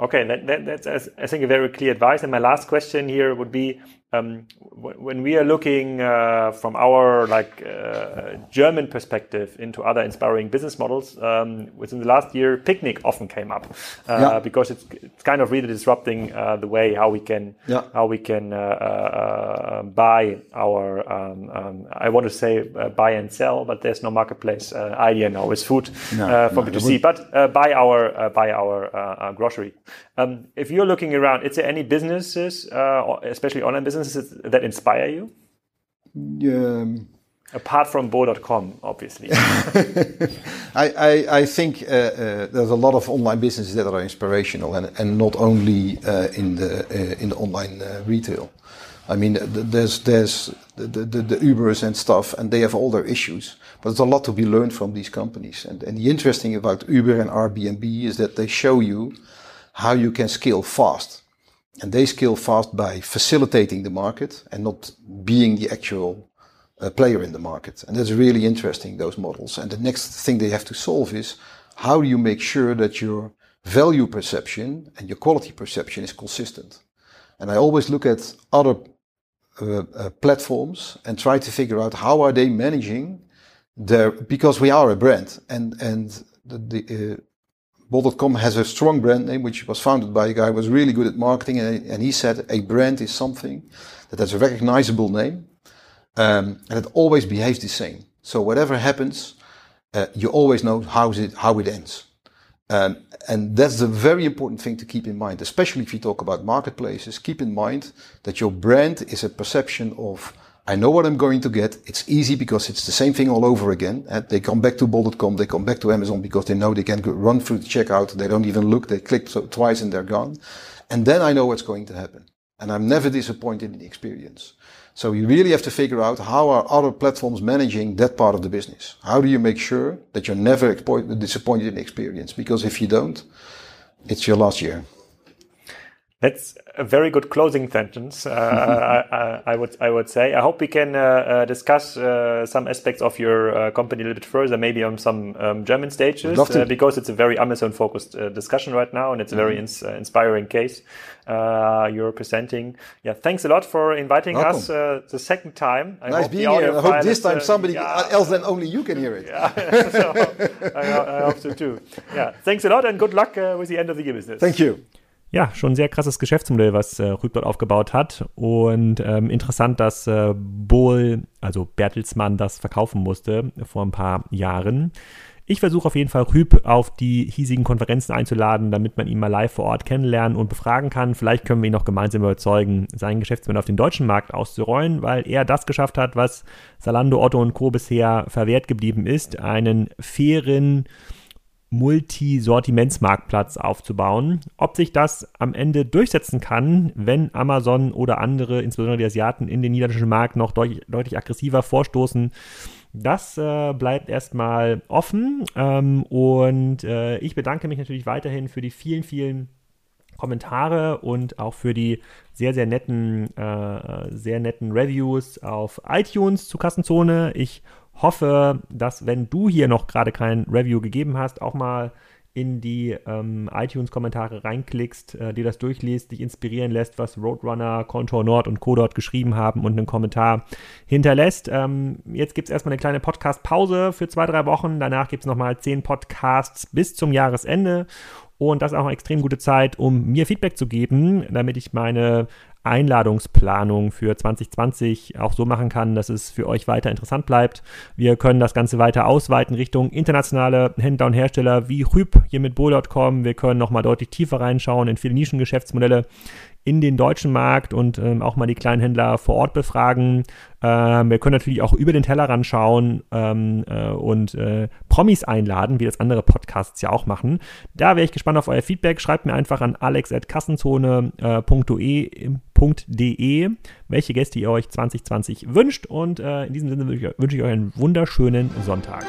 Okay, that, that, that's I think a very clear advice. And my last question here would be: um, when we are looking uh, from our like uh, German perspective into other inspiring business models, um, within the last year, Picnic often came up uh, yeah. because it's, it's kind of really disrupting uh, the way how we can yeah. how we can uh, uh, buy our um, um, I want to say buy and sell, but there's no marketplace idea now with food no, for no, B2C, but buy our buy our grocery. Um, if you're looking around, is there any businesses, uh, especially online businesses, that inspire you? Um, Apart from Bol.com, obviously. I, I, I, think uh, uh, there's a lot of online businesses that are inspirational, and, and not only uh, in the uh, in the online uh, retail. I mean, there's there's the, the, the, Ubers and stuff, and they have all their issues. But there's a lot to be learned from these companies. And, and the interesting about Uber and Airbnb is that they show you how you can scale fast. And they scale fast by facilitating the market and not being the actual uh, player in the market. And that's really interesting, those models. And the next thing they have to solve is how do you make sure that your value perception and your quality perception is consistent? And I always look at other uh, uh, platforms and try to figure out how are they managing their because we are a brand and and the, the uh, Bol.com has a strong brand name which was founded by a guy who was really good at marketing and, and he said a brand is something that has a recognizable name um, and it always behaves the same. So whatever happens, uh, you always know how it how it ends. Um, and that's a very important thing to keep in mind, especially if you talk about marketplaces. Keep in mind that your brand is a perception of, I know what I'm going to get. It's easy because it's the same thing all over again. And they come back to Bol.com, they come back to Amazon because they know they can run through the checkout. They don't even look. They click twice and they're gone. And then I know what's going to happen. And I'm never disappointed in the experience. So you really have to figure out how are other platforms managing that part of the business. How do you make sure that you're never disappointed in the experience? Because if you don't, it's your last year. That's a very good closing sentence. Uh, I, I, would I would say. I hope we can uh, uh, discuss uh, some aspects of your uh, company a little bit further, maybe on some um, German stages, uh, because it's a very Amazon focused discussion right now, and it's a very mm -hmm. ins inspiring case you're presenting. Yeah, thanks a lot for inviting Welcome. us the second time. I nice being here. I hope this time somebody yeah. else than only you can hear it. Yeah, so I, I, hope so too. Yeah, thanks a lot and good luck with the end of the year business. Thank you. Ja, schon ein sehr krasses Geschäftsmodell, was äh, Rüb dort aufgebaut hat. Und ähm, interessant, dass äh, Bohl, also Bertelsmann, das verkaufen musste vor ein paar Jahren. Ich versuche auf jeden Fall Rüb auf die hiesigen Konferenzen einzuladen, damit man ihn mal live vor Ort kennenlernen und befragen kann. Vielleicht können wir ihn noch gemeinsam überzeugen, sein Geschäftsmodell auf den deutschen Markt auszurollen, weil er das geschafft hat, was Salando, Otto und Co. bisher verwehrt geblieben ist, einen fairen, Multisortimentsmarktplatz aufzubauen. Ob sich das am Ende durchsetzen kann, wenn Amazon oder andere, insbesondere die Asiaten, in den niederländischen Markt noch deutlich, deutlich aggressiver vorstoßen, das äh, bleibt erstmal offen. Ähm, und äh, ich bedanke mich natürlich weiterhin für die vielen, vielen Kommentare und auch für die sehr, sehr netten, äh, sehr netten Reviews auf iTunes zu Kassenzone. Ich hoffe, dass wenn du hier noch gerade kein Review gegeben hast, auch mal in die ähm, iTunes-Kommentare reinklickst, äh, dir das durchliest, dich inspirieren lässt, was Roadrunner, Contour Nord und Co. dort geschrieben haben und einen Kommentar hinterlässt. Ähm, jetzt gibt es erstmal eine kleine Podcast-Pause für zwei, drei Wochen. Danach gibt es nochmal zehn Podcasts bis zum Jahresende. Und das ist auch eine extrem gute Zeit, um mir Feedback zu geben, damit ich meine Einladungsplanung für 2020 auch so machen kann, dass es für euch weiter interessant bleibt. Wir können das Ganze weiter ausweiten Richtung internationale Händler und Hersteller wie Rüb hier mit Bo.com. Wir können nochmal deutlich tiefer reinschauen in viele Nischengeschäftsmodelle in den deutschen Markt und ähm, auch mal die kleinen Händler vor Ort befragen. Ähm, wir können natürlich auch über den Tellerrand schauen ähm, äh, und äh, Promis einladen, wie das andere Podcasts ja auch machen. Da wäre ich gespannt auf euer Feedback. Schreibt mir einfach an alex.kassenzone.de, welche Gäste ihr euch 2020 wünscht. Und äh, in diesem Sinne wünsche ich, wünsche ich euch einen wunderschönen Sonntag.